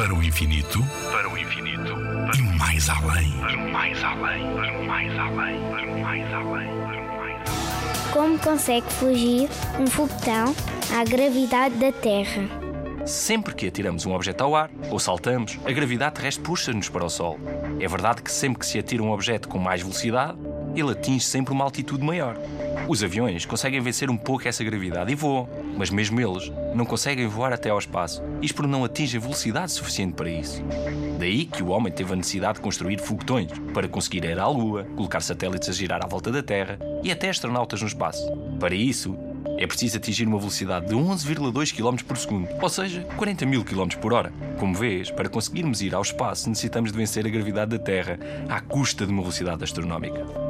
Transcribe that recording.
Para o infinito, para o infinito, e mais além. para o mais além, para o mais além, para o mais além, para o mais além. Como consegue fugir um foguetão à gravidade da Terra? Sempre que atiramos um objeto ao ar ou saltamos, a gravidade terrestre puxa-nos para o Sol. É verdade que sempre que se atira um objeto com mais velocidade, ele atinge sempre uma altitude maior. Os aviões conseguem vencer um pouco essa gravidade e voam, mas mesmo eles não conseguem voar até ao espaço, isto porque não atingem velocidade suficiente para isso. Daí que o homem teve a necessidade de construir foguetões para conseguir ir à Lua, colocar satélites a girar à volta da Terra e até astronautas no espaço. Para isso, é preciso atingir uma velocidade de 11,2 km por segundo, ou seja, 40 mil km por hora. Como vês, para conseguirmos ir ao espaço necessitamos de vencer a gravidade da Terra à custa de uma velocidade astronómica.